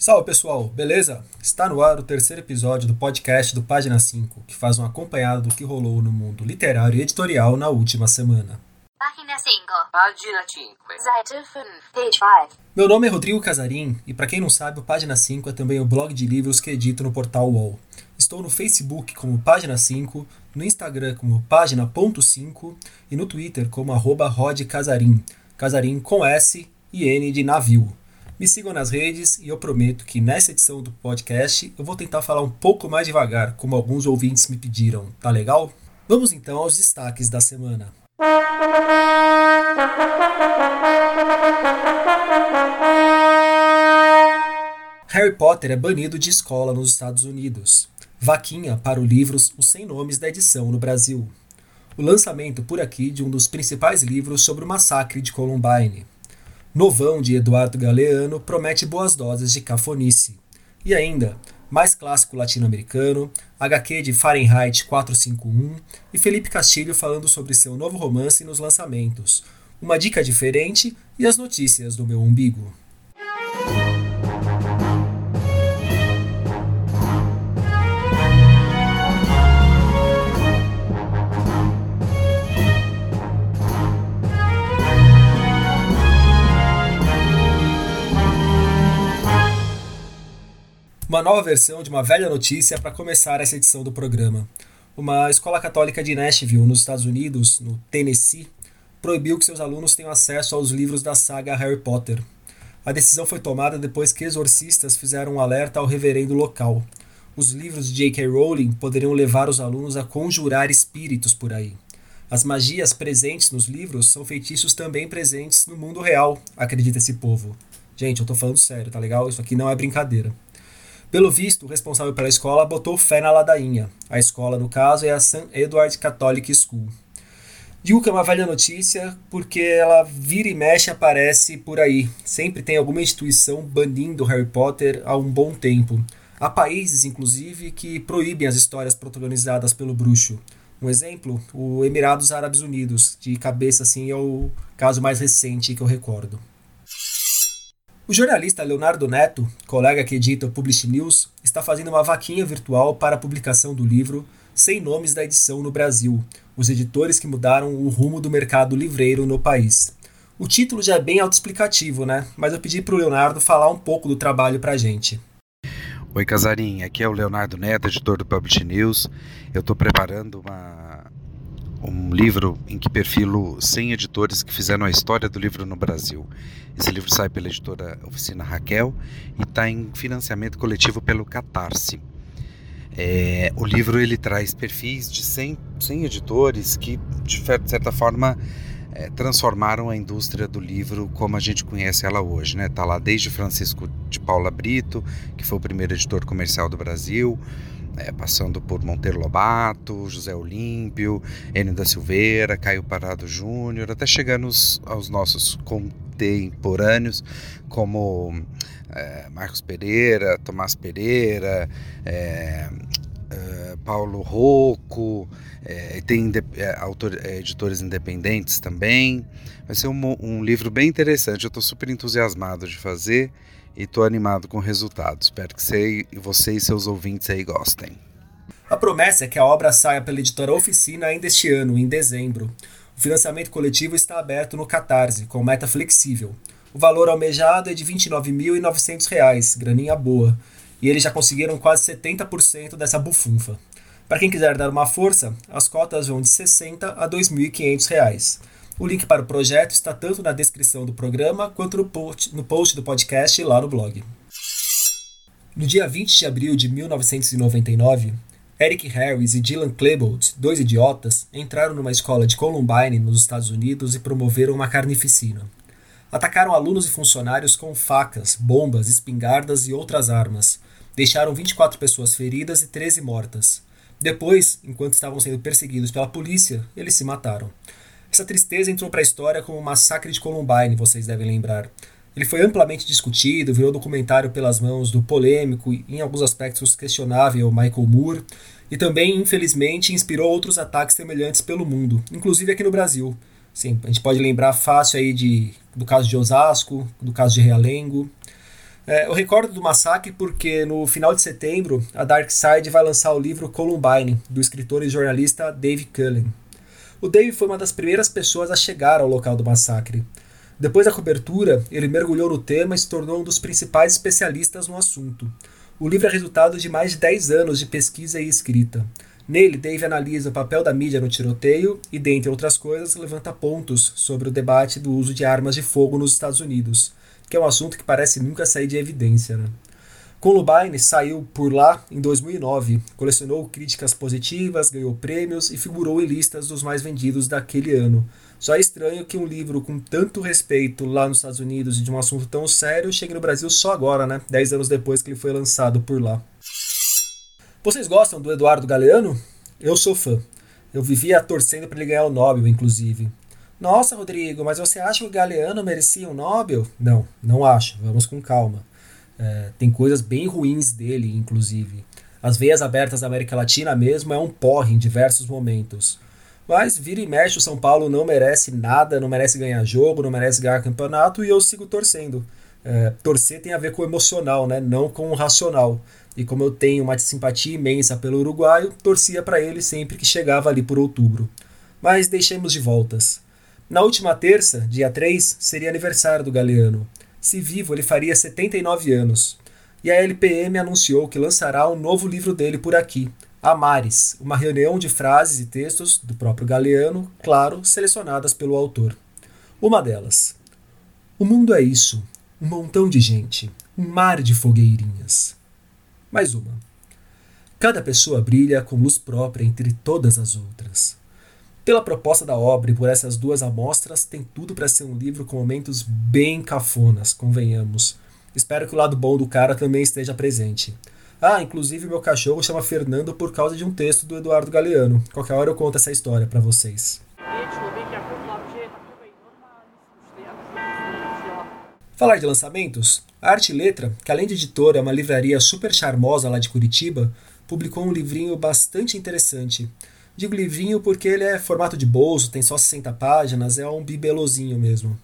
Salve pessoal, beleza? Está no ar o terceiro episódio do podcast do Página 5, que faz um acompanhado do que rolou no mundo literário e editorial na última semana. Página 5. Página 5. Seite 5. Page 5. Meu nome é Rodrigo Casarim e para quem não sabe, o Página 5 é também o blog de livros que edito no portal UOL. Estou no Facebook como Página 5, no Instagram como Página.5 e no Twitter como arroba rodcasarim, casarim com S e N de navio. Me sigam nas redes e eu prometo que nessa edição do podcast eu vou tentar falar um pouco mais devagar, como alguns ouvintes me pediram. Tá legal? Vamos então aos destaques da semana. Harry Potter é banido de escola nos Estados Unidos. Vaquinha para o livro Os 100 Nomes da edição no Brasil. O lançamento por aqui de um dos principais livros sobre o massacre de Columbine. Novão de Eduardo Galeano promete boas doses de cafonice. E ainda, mais clássico latino-americano, HQ de Fahrenheit 451 e Felipe Castilho falando sobre seu novo romance nos lançamentos, uma dica diferente e as notícias do meu umbigo. Uma nova versão de uma velha notícia para começar essa edição do programa. Uma escola católica de Nashville, nos Estados Unidos, no Tennessee, proibiu que seus alunos tenham acesso aos livros da saga Harry Potter. A decisão foi tomada depois que exorcistas fizeram um alerta ao reverendo local. Os livros de J.K. Rowling poderiam levar os alunos a conjurar espíritos por aí. As magias presentes nos livros são feitiços também presentes no mundo real, acredita esse povo. Gente, eu tô falando sério, tá legal? Isso aqui não é brincadeira. Pelo visto, o responsável pela escola botou fé na ladainha. A escola, no caso, é a St. Edward Catholic School. Digo que é uma velha notícia porque ela vira e mexe aparece por aí. Sempre tem alguma instituição banindo Harry Potter há um bom tempo. Há países, inclusive, que proíbem as histórias protagonizadas pelo bruxo. Um exemplo, o Emirados Árabes Unidos, de cabeça assim é o caso mais recente que eu recordo. O jornalista Leonardo Neto, colega que edita o Publish News, está fazendo uma vaquinha virtual para a publicação do livro Sem Nomes da Edição no Brasil, os editores que mudaram o rumo do mercado livreiro no país. O título já é bem autoexplicativo, né? Mas eu pedi para o Leonardo falar um pouco do trabalho para a gente. Oi, Casarim, aqui é o Leonardo Neto, editor do Publish News. Eu estou preparando uma, um livro em que perfilo 100 editores que fizeram a história do livro no Brasil. Esse livro sai pela editora Oficina Raquel e está em financiamento coletivo pelo Catarse. É, o livro ele traz perfis de 100, 100 editores que, de certa forma, é, transformaram a indústria do livro como a gente conhece ela hoje. Está né? Tá lá desde Francisco de Paula Brito, que foi o primeiro editor comercial do Brasil, é, passando por Monteiro Lobato, José Olímpio, Enio da Silveira, Caio Parado Júnior, até chegando aos, aos nossos contemporâneos, como é, Marcos Pereira, Tomás Pereira, é, é Paulo Rocco, é, tem é, autor, editores independentes também. Vai ser um, um livro bem interessante, eu estou super entusiasmado de fazer e estou animado com o resultado. Espero que você, você e seus ouvintes aí gostem. A promessa é que a obra saia pela editora Oficina ainda este ano, em dezembro. O financiamento coletivo está aberto no Catarse, com meta flexível. O valor almejado é de R$ 29.900, graninha boa, e eles já conseguiram quase 70% dessa bufunfa. Para quem quiser dar uma força, as cotas vão de R$ 60 a R$ 2.500. O link para o projeto está tanto na descrição do programa quanto no post, no post do podcast lá no blog. No dia 20 de abril de 1999, Eric Harris e Dylan Klebold, dois idiotas, entraram numa escola de Columbine, nos Estados Unidos, e promoveram uma carnificina. Atacaram alunos e funcionários com facas, bombas, espingardas e outras armas. Deixaram 24 pessoas feridas e 13 mortas. Depois, enquanto estavam sendo perseguidos pela polícia, eles se mataram. Essa tristeza entrou para a história como o massacre de Columbine, vocês devem lembrar. Ele foi amplamente discutido, virou documentário pelas mãos do polêmico e, em alguns aspectos, questionável Michael Moore, e também, infelizmente, inspirou outros ataques semelhantes pelo mundo, inclusive aqui no Brasil. Sim, a gente pode lembrar fácil aí de, do caso de Osasco, do caso de Realengo. É, eu recordo do massacre porque no final de setembro a Dark Side vai lançar o livro Columbine, do escritor e jornalista Dave Cullen. O Dave foi uma das primeiras pessoas a chegar ao local do massacre. Depois da cobertura, ele mergulhou no tema e se tornou um dos principais especialistas no assunto. O livro é resultado de mais de 10 anos de pesquisa e escrita. Nele, Dave analisa o papel da mídia no tiroteio e, dentre outras coisas, levanta pontos sobre o debate do uso de armas de fogo nos Estados Unidos, que é um assunto que parece nunca sair de evidência. Né? Columbine saiu por lá em 2009, colecionou críticas positivas, ganhou prêmios e figurou em listas dos mais vendidos daquele ano. Só é estranho que um livro com tanto respeito lá nos Estados Unidos e de um assunto tão sério chegue no Brasil só agora, né? Dez anos depois que ele foi lançado por lá. Vocês gostam do Eduardo Galeano? Eu sou fã. Eu vivia torcendo para ele ganhar o Nobel, inclusive. Nossa, Rodrigo, mas você acha que o Galeano merecia um Nobel? Não, não acho. Vamos com calma. É, tem coisas bem ruins dele, inclusive. As veias abertas da América Latina mesmo é um porre em diversos momentos. Mas vira e mexe, o São Paulo não merece nada, não merece ganhar jogo, não merece ganhar campeonato e eu sigo torcendo. É, torcer tem a ver com o emocional, né? não com o racional. E como eu tenho uma simpatia imensa pelo uruguaio, torcia para ele sempre que chegava ali por outubro. Mas deixemos de voltas. Na última terça, dia 3, seria aniversário do Galeano. Se vivo, ele faria 79 anos. E a LPM anunciou que lançará um novo livro dele por aqui, Amares, uma reunião de frases e textos do próprio Galeano, claro, selecionadas pelo autor. Uma delas. O mundo é isso, um montão de gente, um mar de fogueirinhas. Mais uma. Cada pessoa brilha com luz própria entre todas as outras. Pela proposta da obra e por essas duas amostras, tem tudo para ser um livro com momentos bem cafonas, convenhamos. Espero que o lado bom do cara também esteja presente. Ah, inclusive meu cachorro chama Fernando por causa de um texto do Eduardo Galeano. Qualquer hora eu conto essa história para vocês. Falar de lançamentos, a Arte Letra, que além de editora é uma livraria super charmosa lá de Curitiba, publicou um livrinho bastante interessante. Digo livrinho porque ele é formato de bolso, tem só 60 páginas, é um bibelozinho mesmo.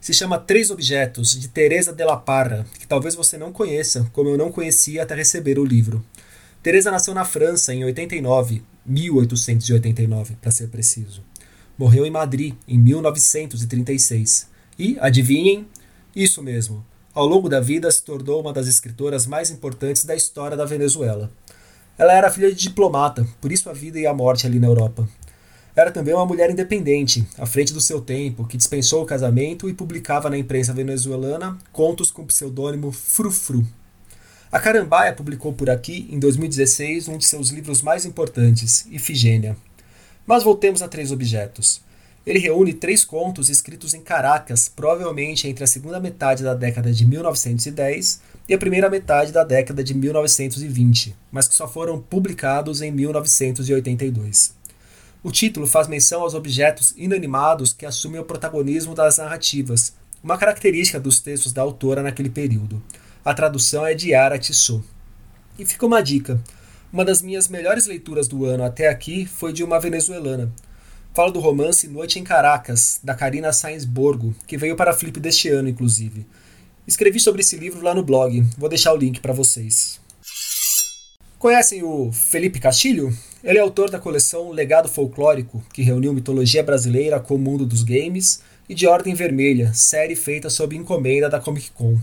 Se chama Três Objetos, de Teresa de la Parra, que talvez você não conheça, como eu não conhecia até receber o livro. Teresa nasceu na França em 89, 1889, para ser preciso. Morreu em Madrid em 1936. E, adivinhem, isso mesmo, ao longo da vida se tornou uma das escritoras mais importantes da história da Venezuela. Ela era filha de diplomata, por isso a vida e a morte ali na Europa. Era também uma mulher independente, à frente do seu tempo, que dispensou o casamento e publicava na imprensa venezuelana contos com o pseudônimo Frufru. A Carambaia publicou por aqui, em 2016, um de seus livros mais importantes, Ifigênia. Mas voltemos a três objetos. Ele reúne três contos escritos em Caracas, provavelmente entre a segunda metade da década de 1910 e a primeira metade da década de 1920, mas que só foram publicados em 1982. O título faz menção aos objetos inanimados que assumem o protagonismo das narrativas, uma característica dos textos da autora naquele período. A tradução é de Yara Tissot. E fica uma dica: uma das minhas melhores leituras do ano até aqui foi de uma venezuelana. Falo do romance Noite em Caracas, da Karina Sainz Borgo, que veio para a Flip deste ano, inclusive. Escrevi sobre esse livro lá no blog, vou deixar o link para vocês. Conhecem o Felipe Castilho? Ele é autor da coleção Legado Folclórico, que reuniu mitologia brasileira com o mundo dos games, e de Ordem Vermelha, série feita sob encomenda da Comic Con.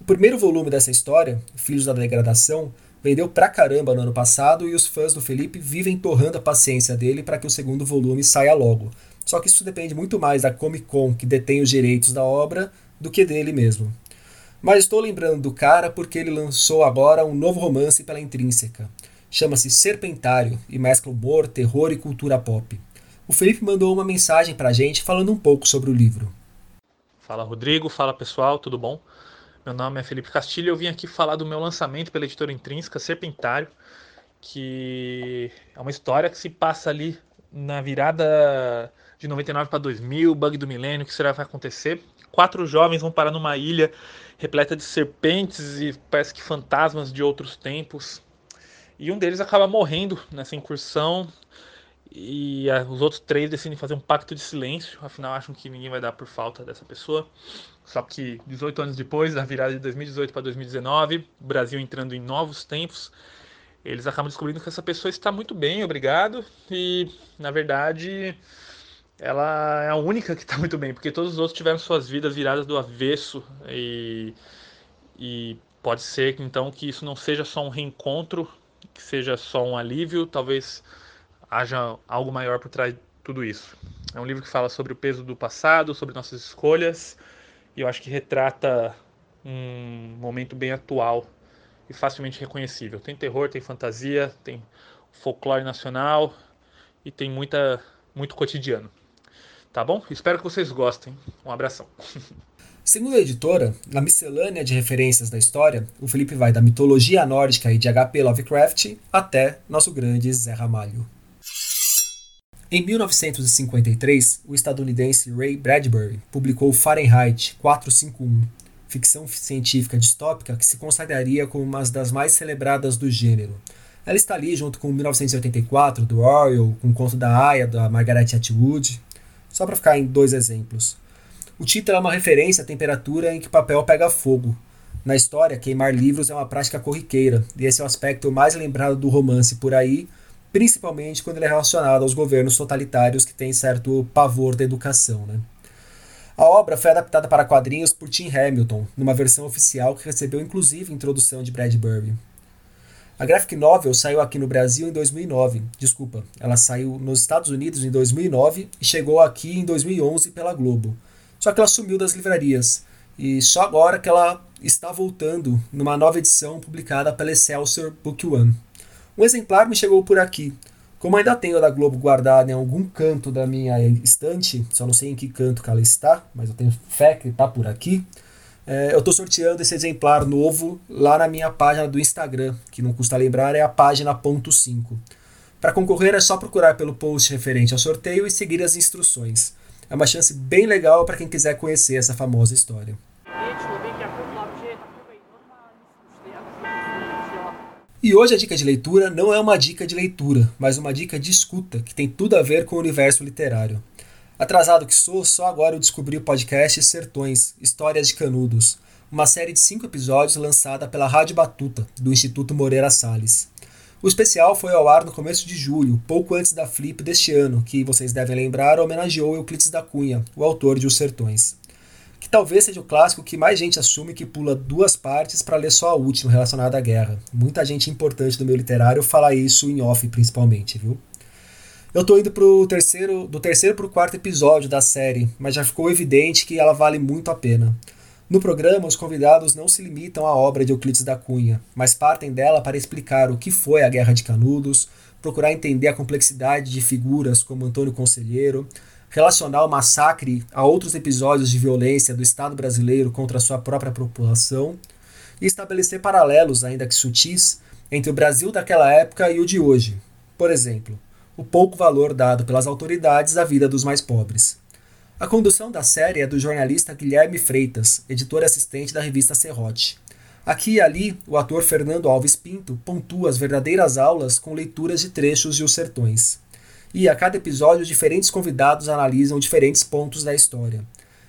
O primeiro volume dessa história, Filhos da Degradação, vendeu pra caramba no ano passado e os fãs do Felipe vivem torrando a paciência dele para que o segundo volume saia logo. Só que isso depende muito mais da Comic Con, que detém os direitos da obra, do que dele mesmo. Mas estou lembrando do cara porque ele lançou agora um novo romance pela Intrínseca. Chama-se Serpentário e mescla humor, terror e cultura pop. O Felipe mandou uma mensagem pra gente falando um pouco sobre o livro. Fala Rodrigo, fala pessoal, tudo bom? Meu nome é Felipe Castilho e eu vim aqui falar do meu lançamento pela editora Intrínseca, Serpentário, que é uma história que se passa ali na virada de 99 para 2000, bug do milênio, que será vai acontecer. Quatro jovens vão parar numa ilha repleta de serpentes e parece que fantasmas de outros tempos. E um deles acaba morrendo nessa incursão e a, os outros três decidem fazer um pacto de silêncio, afinal acham que ninguém vai dar por falta dessa pessoa. Só que 18 anos depois, na virada de 2018 para 2019, o Brasil entrando em novos tempos, eles acabam descobrindo que essa pessoa está muito bem, obrigado, e na verdade ela é a única que está muito bem, porque todos os outros tiveram suas vidas viradas do avesso. E, e pode ser então que isso não seja só um reencontro, que seja só um alívio, talvez haja algo maior por trás de tudo isso. É um livro que fala sobre o peso do passado, sobre nossas escolhas, e eu acho que retrata um momento bem atual e facilmente reconhecível. Tem terror, tem fantasia, tem folclore nacional e tem muita, muito cotidiano. Tá bom? Espero que vocês gostem. Um abração. Segundo a editora, na miscelânea de referências da história, o Felipe vai da mitologia nórdica e de H.P. Lovecraft até nosso grande Zé Ramalho. Em 1953, o estadunidense Ray Bradbury publicou Fahrenheit 451, ficção científica distópica que se consagraria como uma das mais celebradas do gênero. Ela está ali junto com 1984, do Orwell, com o conto da Aya, da Margaret Atwood, só para ficar em dois exemplos. O título é uma referência à temperatura em que papel pega fogo. Na história, queimar livros é uma prática corriqueira, e esse é o aspecto mais lembrado do romance por aí, principalmente quando ele é relacionado aos governos totalitários que têm certo pavor da educação. Né? A obra foi adaptada para quadrinhos por Tim Hamilton, numa versão oficial que recebeu inclusive introdução de Bradbury. A graphic novel saiu aqui no Brasil em 2009. Desculpa, ela saiu nos Estados Unidos em 2009 e chegou aqui em 2011 pela Globo. Só que ela sumiu das livrarias e só agora que ela está voltando numa nova edição publicada pela Excelsior Book One. Um exemplar me chegou por aqui. Como ainda tenho a da Globo guardada em algum canto da minha estante, só não sei em que canto que ela está, mas eu tenho fé que está por aqui. É, eu estou sorteando esse exemplar novo lá na minha página do Instagram, que não custa lembrar, é a página ponto 5. Para concorrer é só procurar pelo post referente ao sorteio e seguir as instruções. É uma chance bem legal para quem quiser conhecer essa famosa história. E hoje a dica de leitura não é uma dica de leitura, mas uma dica de escuta, que tem tudo a ver com o universo literário. Atrasado que sou, só agora eu descobri o podcast Sertões, Histórias de Canudos, uma série de cinco episódios lançada pela Rádio Batuta, do Instituto Moreira Salles. O especial foi ao ar no começo de julho, pouco antes da Flip deste ano, que vocês devem lembrar homenageou Euclides da Cunha, o autor de Os Sertões talvez seja o clássico que mais gente assume que pula duas partes para ler só a última relacionada à guerra. Muita gente importante do meio literário fala isso em off, principalmente, viu? Eu tô indo pro terceiro, do terceiro para o quarto episódio da série, mas já ficou evidente que ela vale muito a pena. No programa, os convidados não se limitam à obra de Euclides da Cunha, mas partem dela para explicar o que foi a Guerra de Canudos, procurar entender a complexidade de figuras como Antônio Conselheiro, relacionar o massacre a outros episódios de violência do Estado brasileiro contra a sua própria população e estabelecer paralelos, ainda que sutis, entre o Brasil daquela época e o de hoje. Por exemplo, o pouco valor dado pelas autoridades à vida dos mais pobres. A condução da série é do jornalista Guilherme Freitas, editor assistente da revista Serrote. Aqui e ali, o ator Fernando Alves Pinto pontua as verdadeiras aulas com leituras de trechos de Os Sertões e a cada episódio diferentes convidados analisam diferentes pontos da história.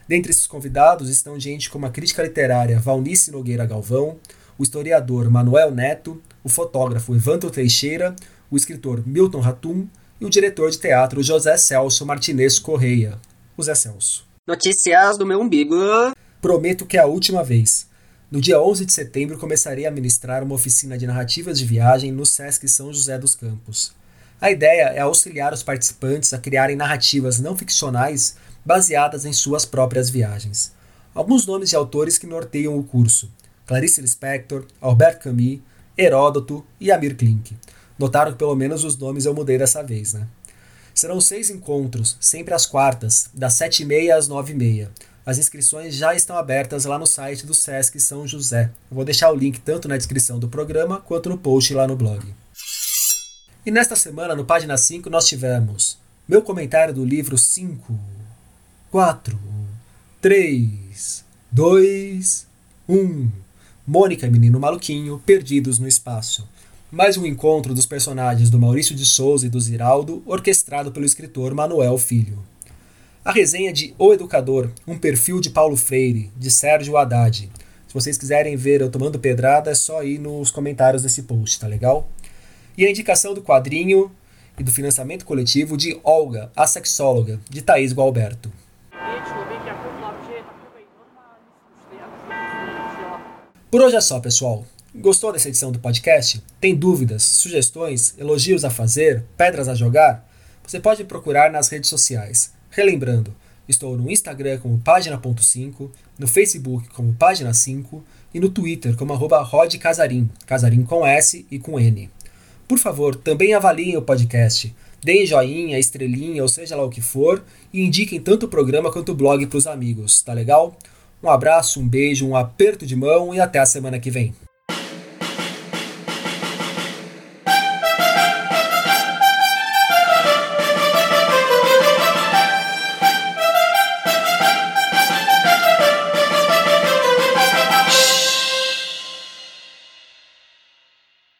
Dentre esses convidados estão gente como a crítica literária Valnice Nogueira Galvão, o historiador Manuel Neto, o fotógrafo Evandro Teixeira, o escritor Milton Ratum e o diretor de teatro José Celso Martinez Correia, o Zé Celso. Notícias do meu umbigo. Prometo que é a última vez. No dia 11 de setembro começarei a ministrar uma oficina de narrativas de viagem no Sesc São José dos Campos. A ideia é auxiliar os participantes a criarem narrativas não ficcionais baseadas em suas próprias viagens. Alguns nomes de autores que norteiam o curso: Clarice Lispector, Albert Camus, Heródoto e Amir Klink. Notaram que pelo menos os nomes eu mudei dessa vez, né? Serão seis encontros, sempre às quartas, das sete e meia às nove e meia. As inscrições já estão abertas lá no site do Sesc São José. Eu vou deixar o link tanto na descrição do programa quanto no post lá no blog. E nesta semana, no página 5, nós tivemos meu comentário do livro 5, 4, 3, 2, 1. Mônica e Menino Maluquinho, Perdidos no Espaço. mais um encontro dos personagens do Maurício de Souza e do Ziraldo, orquestrado pelo escritor Manuel Filho. A resenha de O Educador, um perfil de Paulo Freire, de Sérgio Haddad. Se vocês quiserem ver eu tomando pedrada, é só ir nos comentários desse post, tá legal? E a indicação do quadrinho e do financiamento coletivo de Olga, a sexóloga, de Thaís Gualberto. Por hoje é só, pessoal. Gostou dessa edição do podcast? Tem dúvidas, sugestões, elogios a fazer, pedras a jogar? Você pode procurar nas redes sociais. Relembrando, estou no Instagram como página.5, no Facebook como página 5 e no Twitter como arroba rodcasarim, casarim com S e com N. Por favor, também avaliem o podcast. Deem joinha, estrelinha, ou seja lá o que for, e indiquem tanto o programa quanto o blog para os amigos, tá legal? Um abraço, um beijo, um aperto de mão e até a semana que vem.